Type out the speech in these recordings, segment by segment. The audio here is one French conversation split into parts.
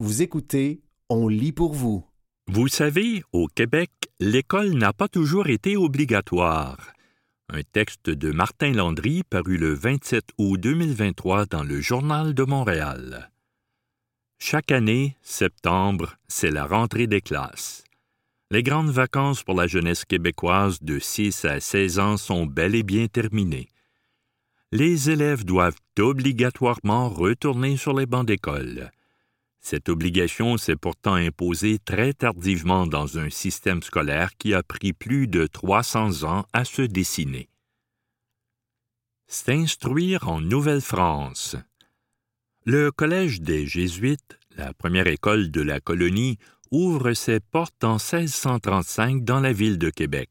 Vous écoutez On lit pour vous. Vous savez, au Québec, l'école n'a pas toujours été obligatoire. Un texte de Martin Landry paru le 27 août 2023 dans le Journal de Montréal. Chaque année, septembre, c'est la rentrée des classes. Les grandes vacances pour la jeunesse québécoise de 6 à 16 ans sont bel et bien terminées. Les élèves doivent obligatoirement retourner sur les bancs d'école. Cette obligation s'est pourtant imposée très tardivement dans un système scolaire qui a pris plus de 300 ans à se dessiner. S'instruire en Nouvelle-France. Le Collège des Jésuites, la première école de la colonie, ouvre ses portes en 1635 dans la ville de Québec.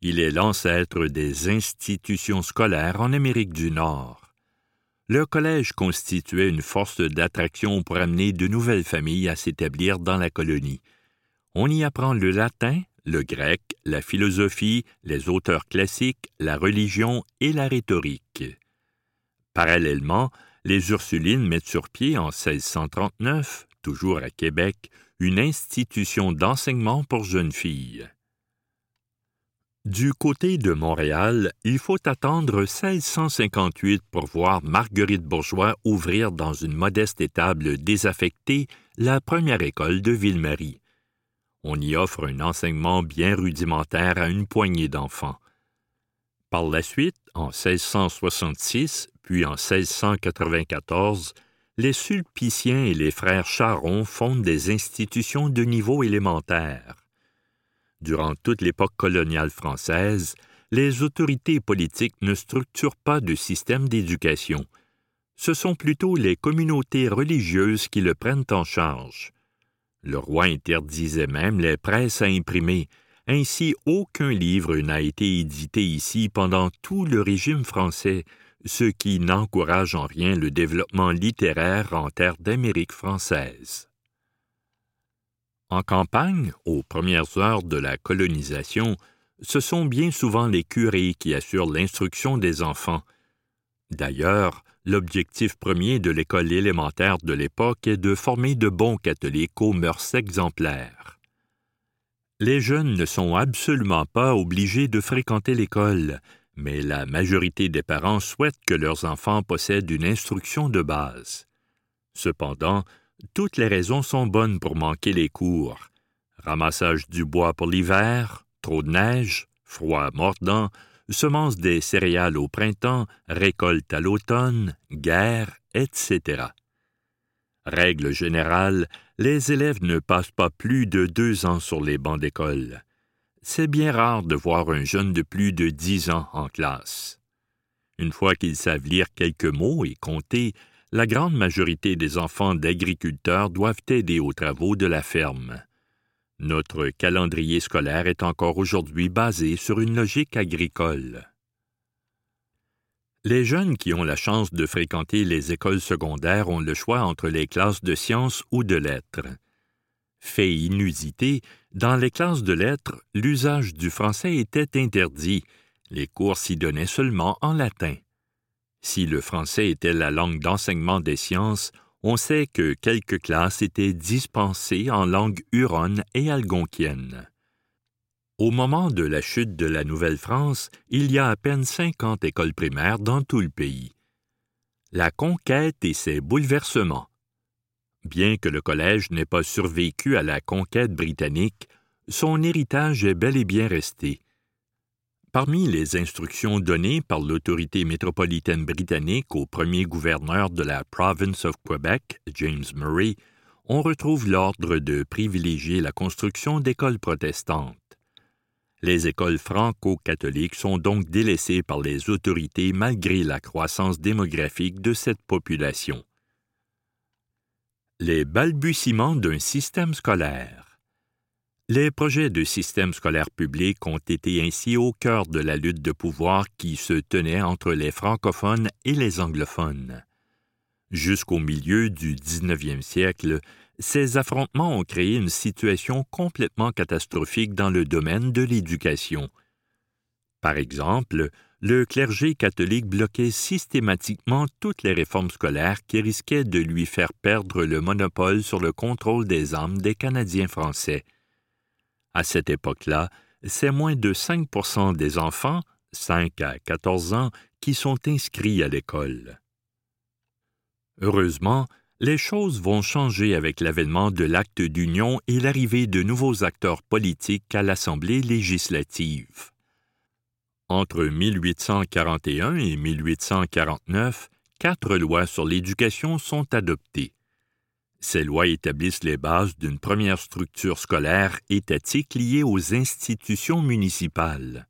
Il est l'ancêtre des institutions scolaires en Amérique du Nord le collège constituait une force d'attraction pour amener de nouvelles familles à s'établir dans la colonie. On y apprend le latin, le grec, la philosophie, les auteurs classiques, la religion et la rhétorique. Parallèlement, les Ursulines mettent sur pied en 1639, toujours à Québec, une institution d'enseignement pour jeunes filles. Du côté de Montréal, il faut attendre 1658 pour voir Marguerite Bourgeois ouvrir dans une modeste étable désaffectée la première école de Ville-Marie. On y offre un enseignement bien rudimentaire à une poignée d'enfants. Par la suite, en 1666, puis en 1694, les Sulpiciens et les frères Charon fondent des institutions de niveau élémentaire. Durant toute l'époque coloniale française, les autorités politiques ne structurent pas de système d'éducation. Ce sont plutôt les communautés religieuses qui le prennent en charge. Le roi interdisait même les presses à imprimer, ainsi aucun livre n'a été édité ici pendant tout le régime français, ce qui n'encourage en rien le développement littéraire en terre d'Amérique française. En campagne, aux premières heures de la colonisation, ce sont bien souvent les curés qui assurent l'instruction des enfants. D'ailleurs, l'objectif premier de l'école élémentaire de l'époque est de former de bons catholiques aux mœurs exemplaires. Les jeunes ne sont absolument pas obligés de fréquenter l'école, mais la majorité des parents souhaitent que leurs enfants possèdent une instruction de base. Cependant, toutes les raisons sont bonnes pour manquer les cours. Ramassage du bois pour l'hiver, trop de neige, froid mordant, semences des céréales au printemps, récolte à l'automne, guerre, etc. Règle générale, les élèves ne passent pas plus de deux ans sur les bancs d'école. C'est bien rare de voir un jeune de plus de dix ans en classe. Une fois qu'ils savent lire quelques mots et compter, la grande majorité des enfants d'agriculteurs doivent aider aux travaux de la ferme. Notre calendrier scolaire est encore aujourd'hui basé sur une logique agricole. Les jeunes qui ont la chance de fréquenter les écoles secondaires ont le choix entre les classes de sciences ou de lettres. Fait inusité, dans les classes de lettres, l'usage du français était interdit, les cours s'y donnaient seulement en latin. Si le français était la langue d'enseignement des sciences, on sait que quelques classes étaient dispensées en langue huronne et algonquienne. Au moment de la chute de la Nouvelle-France, il y a à peine cinquante écoles primaires dans tout le pays. La conquête et ses bouleversements. Bien que le collège n'ait pas survécu à la conquête britannique, son héritage est bel et bien resté. Parmi les instructions données par l'autorité métropolitaine britannique au premier gouverneur de la Province of Quebec, James Murray, on retrouve l'ordre de privilégier la construction d'écoles protestantes. Les écoles franco-catholiques sont donc délaissées par les autorités malgré la croissance démographique de cette population. Les balbutiements d'un système scolaire. Les projets de système scolaire public ont été ainsi au cœur de la lutte de pouvoir qui se tenait entre les francophones et les anglophones. Jusqu'au milieu du 19e siècle, ces affrontements ont créé une situation complètement catastrophique dans le domaine de l'éducation. Par exemple, le clergé catholique bloquait systématiquement toutes les réformes scolaires qui risquaient de lui faire perdre le monopole sur le contrôle des âmes des Canadiens français. À cette époque-là, c'est moins de 5% des enfants, 5 à 14 ans, qui sont inscrits à l'école. Heureusement, les choses vont changer avec l'avènement de l'acte d'union et l'arrivée de nouveaux acteurs politiques à l'Assemblée législative. Entre 1841 et 1849, quatre lois sur l'éducation sont adoptées. Ces lois établissent les bases d'une première structure scolaire étatique liée aux institutions municipales.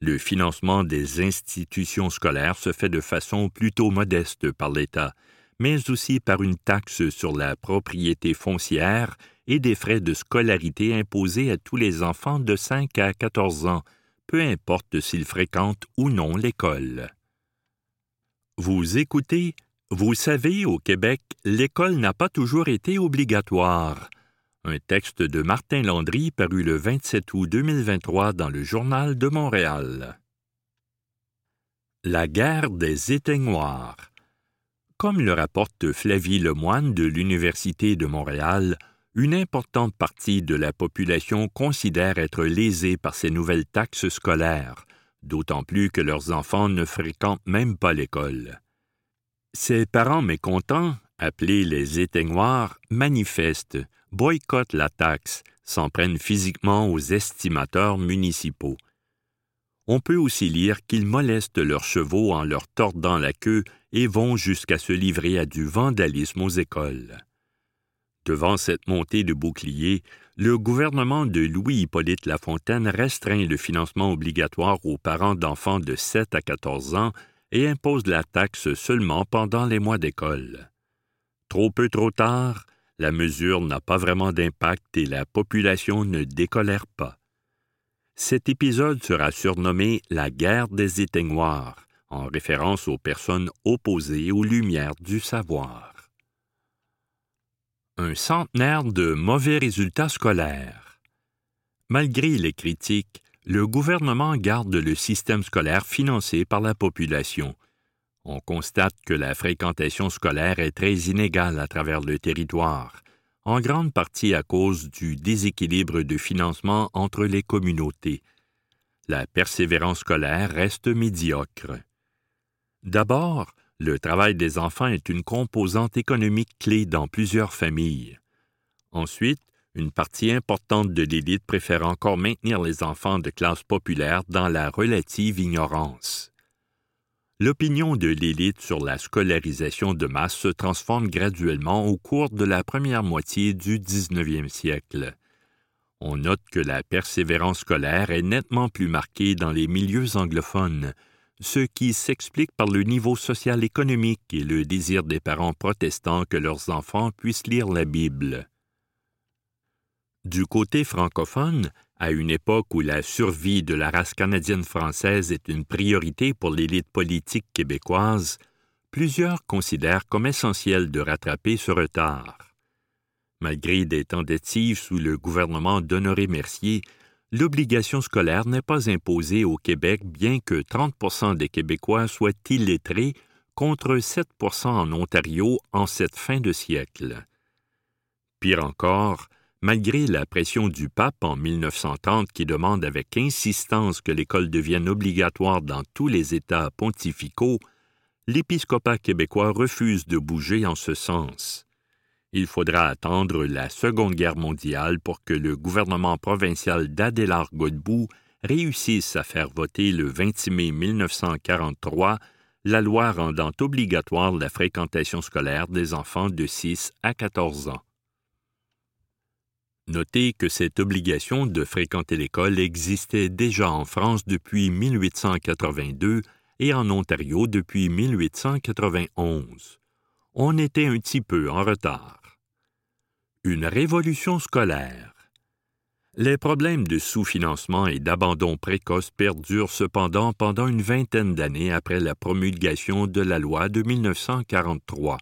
Le financement des institutions scolaires se fait de façon plutôt modeste par l'État, mais aussi par une taxe sur la propriété foncière et des frais de scolarité imposés à tous les enfants de 5 à 14 ans, peu importe s'ils fréquentent ou non l'école. Vous écoutez, vous savez, au Québec, l'école n'a pas toujours été obligatoire. Un texte de Martin Landry paru le 27 août 2023 dans le Journal de Montréal. La guerre des éteignoirs. Comme le rapporte Flavie Lemoine de l'Université de Montréal, une importante partie de la population considère être lésée par ces nouvelles taxes scolaires, d'autant plus que leurs enfants ne fréquentent même pas l'école. Ces parents mécontents, appelés les éteignoirs, manifestent, boycottent la taxe, s'en prennent physiquement aux estimateurs municipaux. On peut aussi lire qu'ils molestent leurs chevaux en leur tordant la queue et vont jusqu'à se livrer à du vandalisme aux écoles. Devant cette montée de boucliers, le gouvernement de Louis-Hippolyte Lafontaine restreint le financement obligatoire aux parents d'enfants de 7 à 14 ans et impose la taxe seulement pendant les mois d'école. Trop peu trop tard, la mesure n'a pas vraiment d'impact et la population ne décolère pas. Cet épisode sera surnommé la guerre des éteignoirs, en référence aux personnes opposées aux lumières du savoir un centenaire de mauvais résultats scolaires. Malgré les critiques, le gouvernement garde le système scolaire financé par la population. On constate que la fréquentation scolaire est très inégale à travers le territoire, en grande partie à cause du déséquilibre de financement entre les communautés. La persévérance scolaire reste médiocre. D'abord, le travail des enfants est une composante économique clé dans plusieurs familles. Ensuite, une partie importante de l'élite préfère encore maintenir les enfants de classe populaire dans la relative ignorance. L'opinion de l'élite sur la scolarisation de masse se transforme graduellement au cours de la première moitié du 19e siècle. On note que la persévérance scolaire est nettement plus marquée dans les milieux anglophones, ce qui s'explique par le niveau social économique et le désir des parents protestants que leurs enfants puissent lire la Bible. Du côté francophone, à une époque où la survie de la race canadienne française est une priorité pour l'élite politique québécoise, plusieurs considèrent comme essentiel de rattraper ce retard. Malgré des tentatives sous le gouvernement d'Honoré Mercier, l'obligation scolaire n'est pas imposée au Québec bien que 30% des Québécois soient illettrés contre 7% en Ontario en cette fin de siècle. Pire encore, malgré la pression du pape en 1930 qui demande avec insistance que l'école devienne obligatoire dans tous les États pontificaux, l'épiscopat québécois refuse de bouger en ce sens. Il faudra attendre la Seconde Guerre mondiale pour que le gouvernement provincial d'Adélard Godbout réussisse à faire voter le 26 mai 1943 la loi rendant obligatoire la fréquentation scolaire des enfants de 6 à 14 ans. Notez que cette obligation de fréquenter l'école existait déjà en France depuis 1882 et en Ontario depuis 1891. On était un petit peu en retard. Une révolution scolaire. Les problèmes de sous-financement et d'abandon précoce perdurent cependant pendant une vingtaine d'années après la promulgation de la loi de 1943.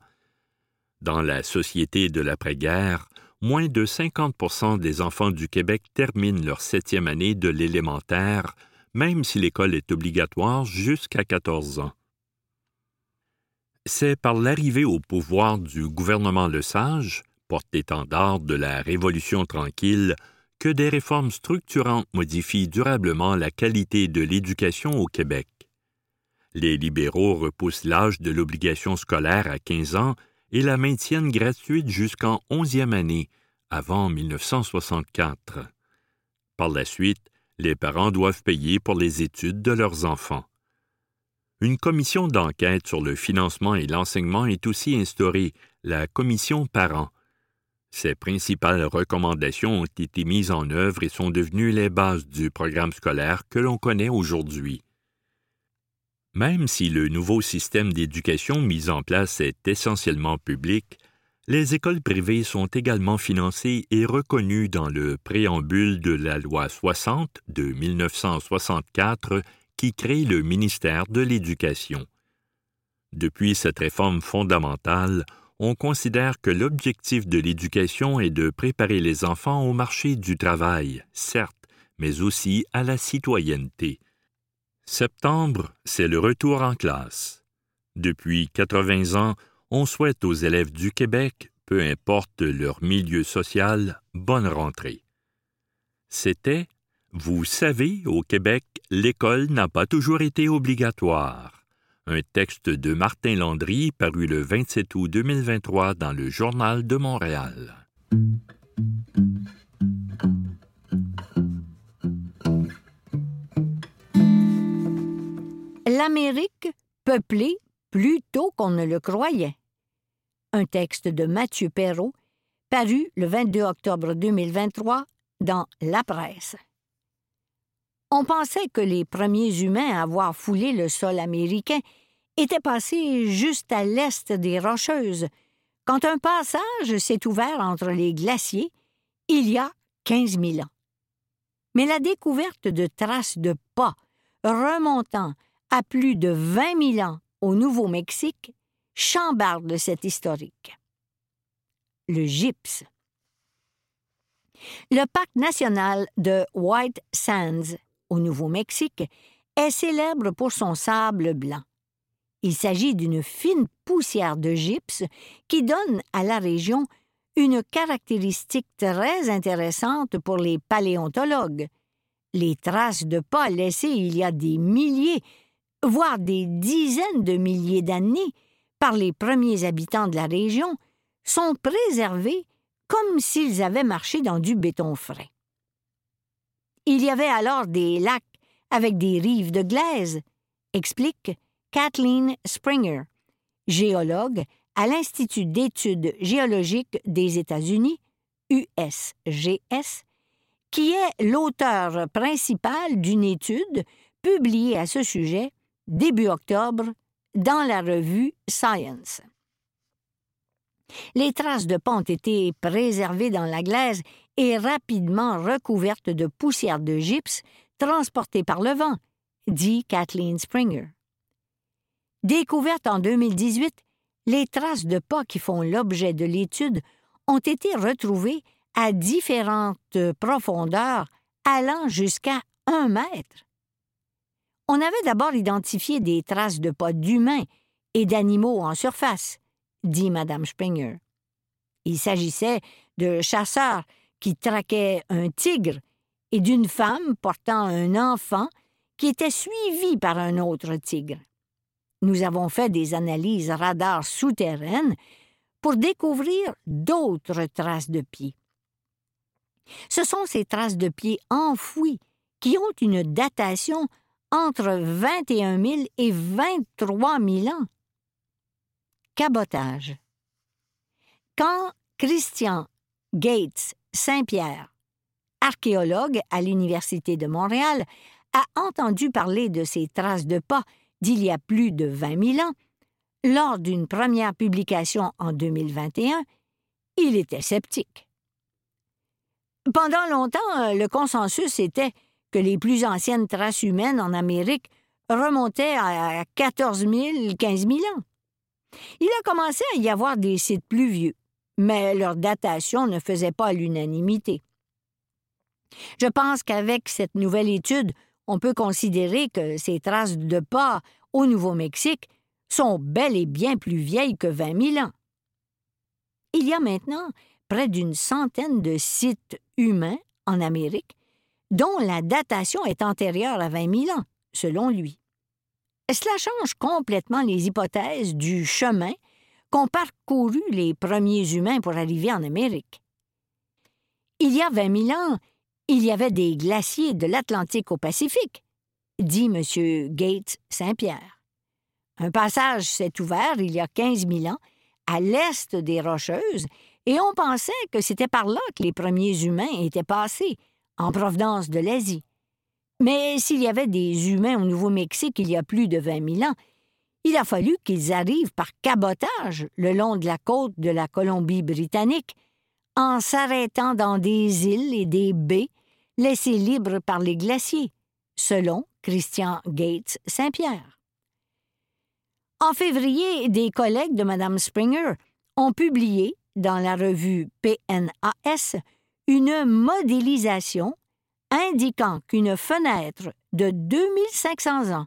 Dans la société de l'après-guerre, moins de 50 des enfants du Québec terminent leur septième année de l'élémentaire, même si l'école est obligatoire jusqu'à 14 ans. C'est par l'arrivée au pouvoir du gouvernement Lesage, porte-étendard de la Révolution tranquille, que des réformes structurantes modifient durablement la qualité de l'éducation au Québec. Les libéraux repoussent l'âge de l'obligation scolaire à 15 ans et la maintiennent gratuite jusqu'en 11e année, avant 1964. Par la suite, les parents doivent payer pour les études de leurs enfants. Une commission d'enquête sur le financement et l'enseignement est aussi instaurée, la commission parents. Ses principales recommandations ont été mises en œuvre et sont devenues les bases du programme scolaire que l'on connaît aujourd'hui. Même si le nouveau système d'éducation mis en place est essentiellement public, les écoles privées sont également financées et reconnues dans le préambule de la loi 60 de 1964 qui crée le ministère de l'Éducation. Depuis cette réforme fondamentale, on considère que l'objectif de l'éducation est de préparer les enfants au marché du travail, certes, mais aussi à la citoyenneté. Septembre, c'est le retour en classe. Depuis 80 ans, on souhaite aux élèves du Québec, peu importe leur milieu social, bonne rentrée. C'était Vous savez, au Québec, l'école n'a pas toujours été obligatoire. Un texte de Martin Landry paru le 27 août 2023 dans le Journal de Montréal. L'Amérique peuplée plus tôt qu'on ne le croyait un texte de Mathieu Perrault, paru le 22 octobre 2023 dans La Presse. On pensait que les premiers humains à avoir foulé le sol américain étaient passés juste à l'est des Rocheuses, quand un passage s'est ouvert entre les glaciers il y a 15 000 ans. Mais la découverte de traces de pas remontant à plus de 20 000 ans au Nouveau-Mexique chambarde cet historique. Le gypse. Le parc national de White Sands, au Nouveau-Mexique, est célèbre pour son sable blanc. Il s'agit d'une fine poussière de gypse qui donne à la région une caractéristique très intéressante pour les paléontologues. Les traces de pas laissées il y a des milliers, voire des dizaines de milliers d'années par les premiers habitants de la région sont préservés comme s'ils avaient marché dans du béton frais. Il y avait alors des lacs avec des rives de glaise, explique Kathleen Springer, géologue à l'Institut d'études géologiques des États-Unis, USGS, qui est l'auteur principal d'une étude publiée à ce sujet début octobre dans la revue Science. Les traces de pont ont été préservées dans la glaise et rapidement recouvertes de poussière de gypse transportée par le vent, dit Kathleen Springer. Découvertes en 2018, les traces de pas qui font l'objet de l'étude ont été retrouvées à différentes profondeurs allant jusqu'à un mètre. On avait d'abord identifié des traces de pas d'humains et d'animaux en surface, dit Mme Springer. Il s'agissait de chasseurs qui traquaient un tigre et d'une femme portant un enfant qui était suivi par un autre tigre. Nous avons fait des analyses radars souterraines pour découvrir d'autres traces de pieds. Ce sont ces traces de pieds enfouies qui ont une datation entre 21 000 et 23 000 ans. Cabotage. Quand Christian Gates Saint-Pierre, archéologue à l'Université de Montréal, a entendu parler de ces traces de pas d'il y a plus de 20 000 ans, lors d'une première publication en 2021, il était sceptique. Pendant longtemps, le consensus était que les plus anciennes traces humaines en Amérique remontaient à 14 000, 15 000 ans. Il a commencé à y avoir des sites plus vieux, mais leur datation ne faisait pas l'unanimité. Je pense qu'avec cette nouvelle étude, on peut considérer que ces traces de pas au Nouveau-Mexique sont bel et bien plus vieilles que 20 000 ans. Il y a maintenant près d'une centaine de sites humains en Amérique dont la datation est antérieure à 20 000 ans, selon lui. Cela change complètement les hypothèses du chemin qu'ont parcouru les premiers humains pour arriver en Amérique. Il y a 20 000 ans, il y avait des glaciers de l'Atlantique au Pacifique, dit M. Gates Saint-Pierre. Un passage s'est ouvert il y a 15 000 ans à l'est des Rocheuses et on pensait que c'était par là que les premiers humains étaient passés, en provenance de l'Asie. Mais s'il y avait des humains au Nouveau-Mexique il y a plus de 20 000 ans, il a fallu qu'ils arrivent par cabotage le long de la côte de la Colombie-Britannique, en s'arrêtant dans des îles et des baies laissées libres par les glaciers, selon Christian Gates Saint-Pierre. En février, des collègues de Mme Springer ont publié dans la revue PNAS une modélisation indiquant qu'une fenêtre de 2500 ans,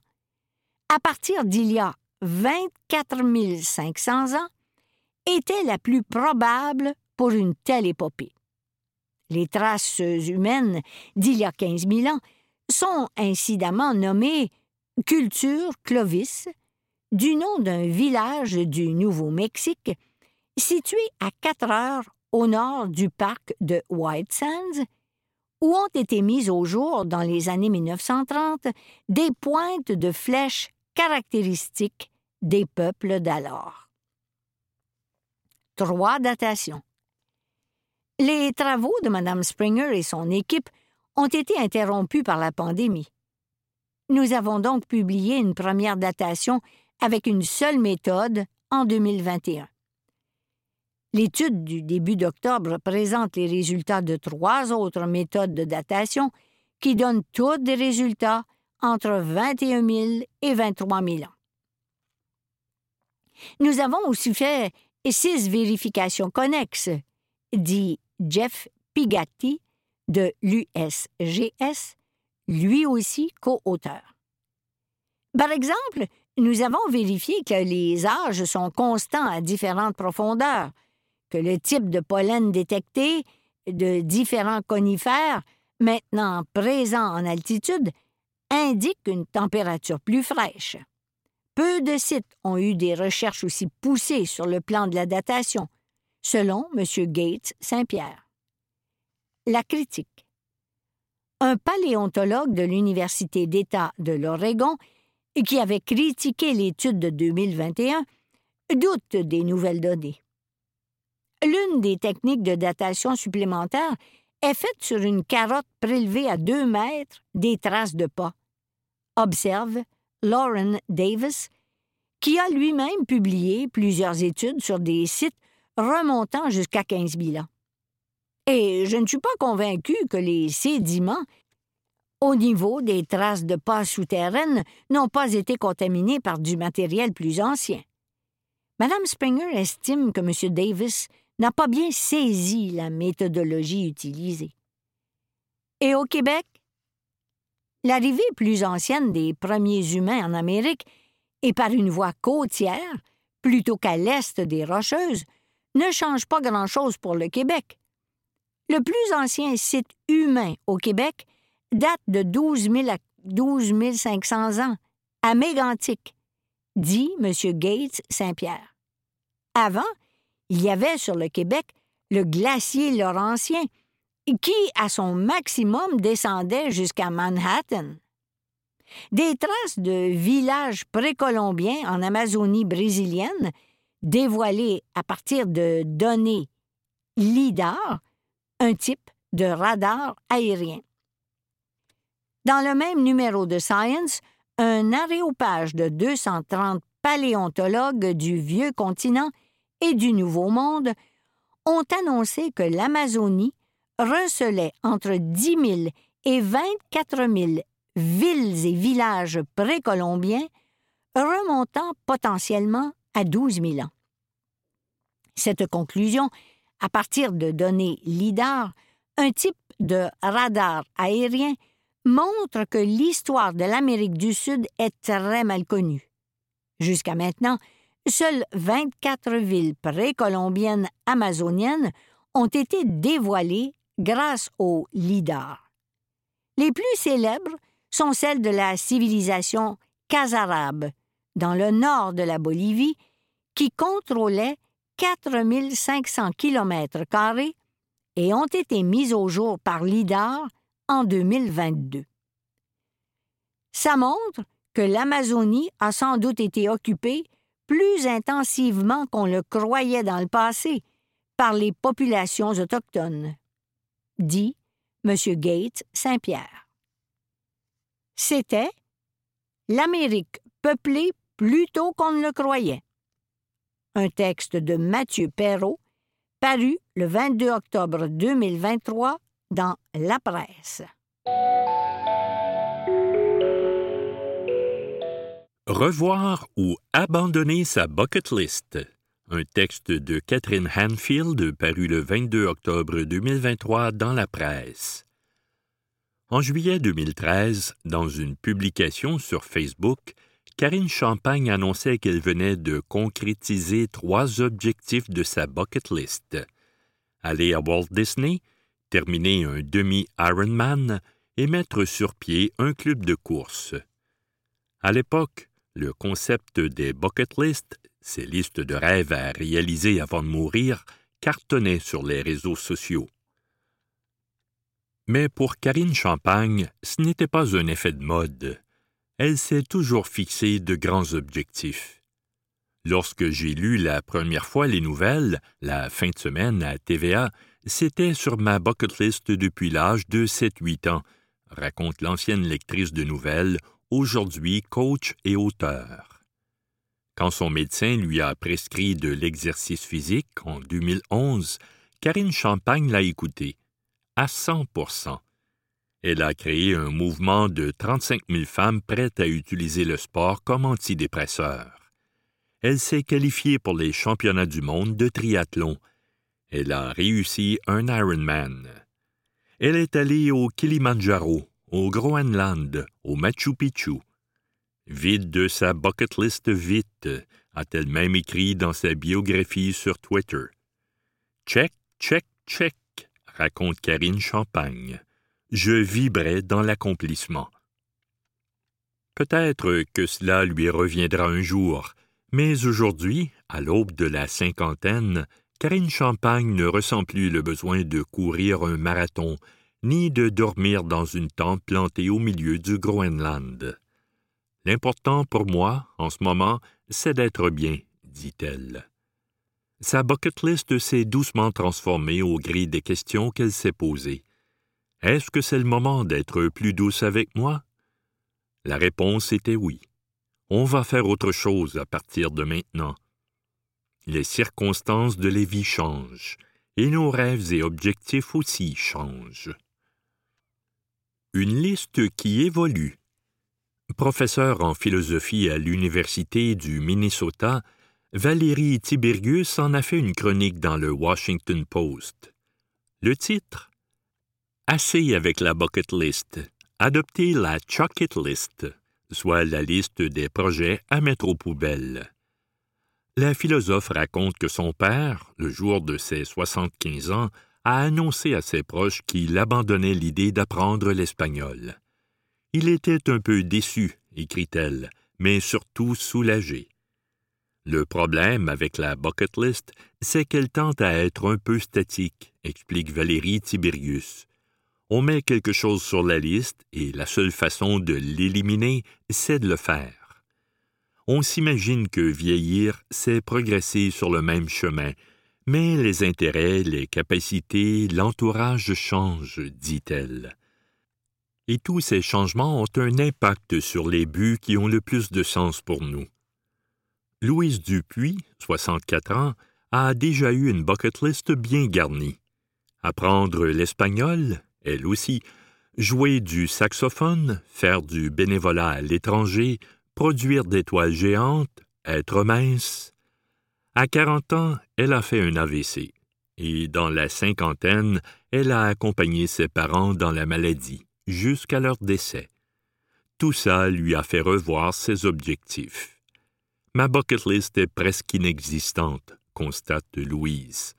à partir d'il y a 24 500 ans, était la plus probable pour une telle épopée. Les traces humaines d'il y a 15 000 ans sont incidemment nommées Culture Clovis, du nom d'un village du Nouveau-Mexique situé à quatre heures au nord du parc de White Sands, où ont été mises au jour dans les années 1930 des pointes de flèches caractéristiques des peuples d'alors. Trois datations. Les travaux de Mme Springer et son équipe ont été interrompus par la pandémie. Nous avons donc publié une première datation avec une seule méthode en 2021. L'étude du début d'octobre présente les résultats de trois autres méthodes de datation qui donnent tous des résultats entre 21 000 et 23 000 ans. Nous avons aussi fait six vérifications connexes, dit Jeff Pigatti de l'USGS, lui aussi co-auteur. Par exemple, nous avons vérifié que les âges sont constants à différentes profondeurs, que le type de pollen détecté de différents conifères, maintenant présents en altitude, indique une température plus fraîche. Peu de sites ont eu des recherches aussi poussées sur le plan de la datation, selon M. Gates Saint-Pierre. La critique. Un paléontologue de l'Université d'État de l'Oregon, qui avait critiqué l'étude de 2021, doute des nouvelles données. L'une des techniques de datation supplémentaire est faite sur une carotte prélevée à deux mètres des traces de pas. Observe Lauren Davis, qui a lui-même publié plusieurs études sur des sites remontant jusqu'à 15 000 ans. Et je ne suis pas convaincu que les sédiments au niveau des traces de pas souterraines n'ont pas été contaminés par du matériel plus ancien. Madame Springer estime que M. Davis n'a pas bien saisi la méthodologie utilisée. Et au Québec? L'arrivée plus ancienne des premiers humains en Amérique et par une voie côtière, plutôt qu'à l'est des Rocheuses, ne change pas grand-chose pour le Québec. Le plus ancien site humain au Québec date de 12, 000 à 12 500 ans, à Mégantic, dit M. Gates Saint-Pierre. Avant, il y avait sur le Québec le glacier Laurentien, qui, à son maximum, descendait jusqu'à Manhattan. Des traces de villages précolombiens en Amazonie brésilienne, dévoilées à partir de données LIDAR, un type de radar aérien. Dans le même numéro de Science, un aréopage de 230 paléontologues du vieux continent et du Nouveau Monde ont annoncé que l'Amazonie recelait entre 10 000 et 24 000 villes et villages précolombiens remontant potentiellement à 12 000 ans. Cette conclusion, à partir de données LIDAR, un type de radar aérien, montre que l'histoire de l'Amérique du Sud est très mal connue. Jusqu'à maintenant, seules 24 villes précolombiennes amazoniennes ont été dévoilées grâce au LIDAR. Les plus célèbres sont celles de la civilisation Casarabe, dans le nord de la Bolivie, qui contrôlait 4500 km et ont été mises au jour par LIDAR en 2022. Ça montre que l'Amazonie a sans doute été occupée plus intensivement qu'on le croyait dans le passé par les populations autochtones, dit M. Gates Saint-Pierre. C'était l'Amérique peuplée plus tôt qu'on ne le croyait. Un texte de Mathieu Perrault, paru le 22 octobre 2023 dans La Presse. Revoir ou abandonner sa bucket list. Un texte de Catherine Hanfield paru le 22 octobre 2023 dans la presse. En juillet 2013, dans une publication sur Facebook, Karine Champagne annonçait qu'elle venait de concrétiser trois objectifs de sa bucket list. Aller à Walt Disney, terminer un demi-Ironman et mettre sur pied un club de course. À l'époque, le concept des bucket lists, ces listes de rêves à réaliser avant de mourir, cartonnait sur les réseaux sociaux. Mais pour Karine Champagne, ce n'était pas un effet de mode. Elle s'est toujours fixé de grands objectifs. Lorsque j'ai lu la première fois les nouvelles, la fin de semaine à TVA, c'était sur ma bucket list depuis l'âge de 7-8 ans, raconte l'ancienne lectrice de nouvelles, aujourd'hui coach et auteur. Quand son médecin lui a prescrit de l'exercice physique en 2011, Karine Champagne l'a écouté, à 100% Elle a créé un mouvement de 35 000 femmes prêtes à utiliser le sport comme antidépresseur. Elle s'est qualifiée pour les championnats du monde de triathlon elle a réussi un Ironman. Elle est allée au Kilimanjaro, au Groenland, au Machu Picchu. Vide de sa bucket list vite, a-t-elle même écrit dans sa biographie sur Twitter. Check, check, check, raconte Karine Champagne. Je vibrais dans l'accomplissement. Peut-être que cela lui reviendra un jour, mais aujourd'hui, à l'aube de la cinquantaine, Karine Champagne ne ressent plus le besoin de courir un marathon, ni de dormir dans une tente plantée au milieu du Groenland. L'important pour moi, en ce moment, c'est d'être bien, dit-elle. Sa bucket list s'est doucement transformée au gré des questions qu'elle s'est posées. Est-ce que c'est le moment d'être plus douce avec moi? La réponse était oui. On va faire autre chose à partir de maintenant les circonstances de la vie changent, et nos rêves et objectifs aussi changent. Une liste qui évolue. Professeur en philosophie à l'Université du Minnesota, Valérie Tiberius en a fait une chronique dans le Washington Post. Le titre? Assez avec la bucket list. Adoptez la Chucket List, soit la liste des projets à mettre aux poubelles. La philosophe raconte que son père, le jour de ses 75 ans, a annoncé à ses proches qu'il abandonnait l'idée d'apprendre l'espagnol. Il était un peu déçu, écrit-elle, mais surtout soulagé. Le problème avec la bucket list, c'est qu'elle tente à être un peu statique, explique Valérie Tiberius. On met quelque chose sur la liste et la seule façon de l'éliminer, c'est de le faire on s'imagine que vieillir, c'est progresser sur le même chemin, mais les intérêts, les capacités, l'entourage changent, dit-elle. Et tous ces changements ont un impact sur les buts qui ont le plus de sens pour nous. Louise Dupuis, 64 ans, a déjà eu une bucket list bien garnie. Apprendre l'espagnol, elle aussi, jouer du saxophone, faire du bénévolat à l'étranger, produire des toiles géantes, être mince. À quarante ans, elle a fait un AVC, et dans la cinquantaine, elle a accompagné ses parents dans la maladie, jusqu'à leur décès. Tout ça lui a fait revoir ses objectifs. Ma bucket list est presque inexistante, constate Louise.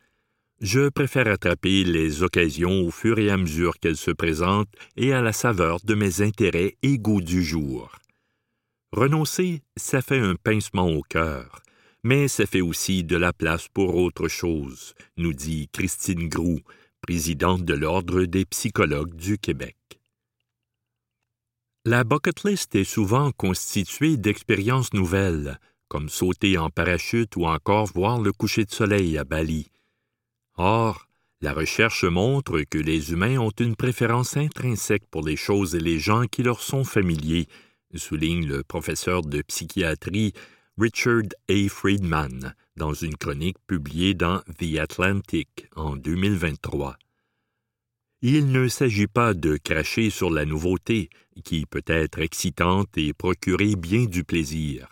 Je préfère attraper les occasions au fur et à mesure qu'elles se présentent et à la saveur de mes intérêts et goûts du jour. Renoncer, ça fait un pincement au cœur, mais ça fait aussi de la place pour autre chose, nous dit Christine Groux, présidente de l'Ordre des psychologues du Québec. La bucket list est souvent constituée d'expériences nouvelles, comme sauter en parachute ou encore voir le coucher de soleil à Bali. Or, la recherche montre que les humains ont une préférence intrinsèque pour les choses et les gens qui leur sont familiers, souligne le professeur de psychiatrie Richard A. Friedman dans une chronique publiée dans The Atlantic en 2023. Il ne s'agit pas de cracher sur la nouveauté, qui peut être excitante et procurer bien du plaisir.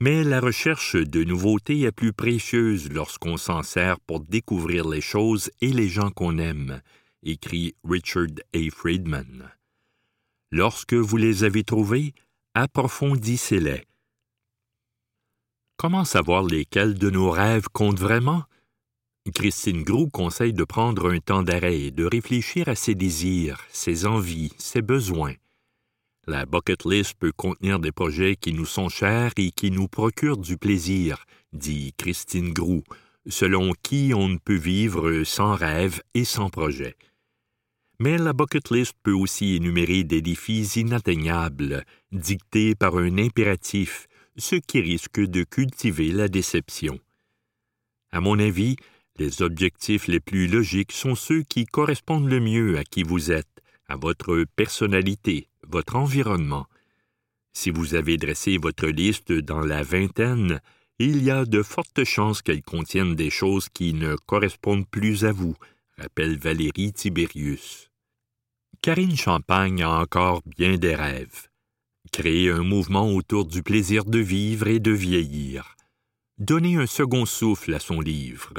Mais la recherche de nouveautés est plus précieuse lorsqu'on s'en sert pour découvrir les choses et les gens qu'on aime, écrit Richard A. Friedman. Lorsque vous les avez trouvés, approfondissez-les. Comment savoir lesquels de nos rêves comptent vraiment? Christine Grou conseille de prendre un temps d'arrêt et de réfléchir à ses désirs, ses envies, ses besoins. La bucket list peut contenir des projets qui nous sont chers et qui nous procurent du plaisir, dit Christine Grou, selon qui on ne peut vivre sans rêve et sans projet. Mais la bucket list peut aussi énumérer des défis inatteignables, dictés par un impératif, ce qui risque de cultiver la déception. À mon avis, les objectifs les plus logiques sont ceux qui correspondent le mieux à qui vous êtes, à votre personnalité, votre environnement. Si vous avez dressé votre liste dans la vingtaine, il y a de fortes chances qu'elle contienne des choses qui ne correspondent plus à vous, rappelle Valérie Tiberius. Karine Champagne a encore bien des rêves. Créer un mouvement autour du plaisir de vivre et de vieillir. Donner un second souffle à son livre.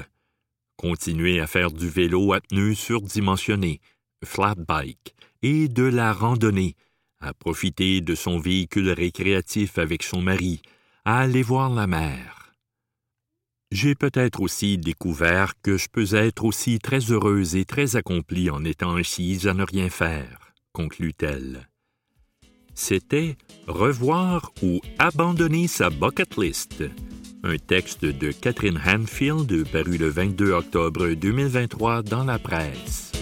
Continuer à faire du vélo à pneus surdimensionnés, flat bike, et de la randonnée, à profiter de son véhicule récréatif avec son mari, à aller voir la mer. J'ai peut-être aussi découvert que je peux être aussi très heureuse et très accomplie en étant assise à ne rien faire, conclut-elle. C'était Revoir ou abandonner sa bucket list, un texte de Catherine Hanfield paru le 22 octobre 2023 dans la presse.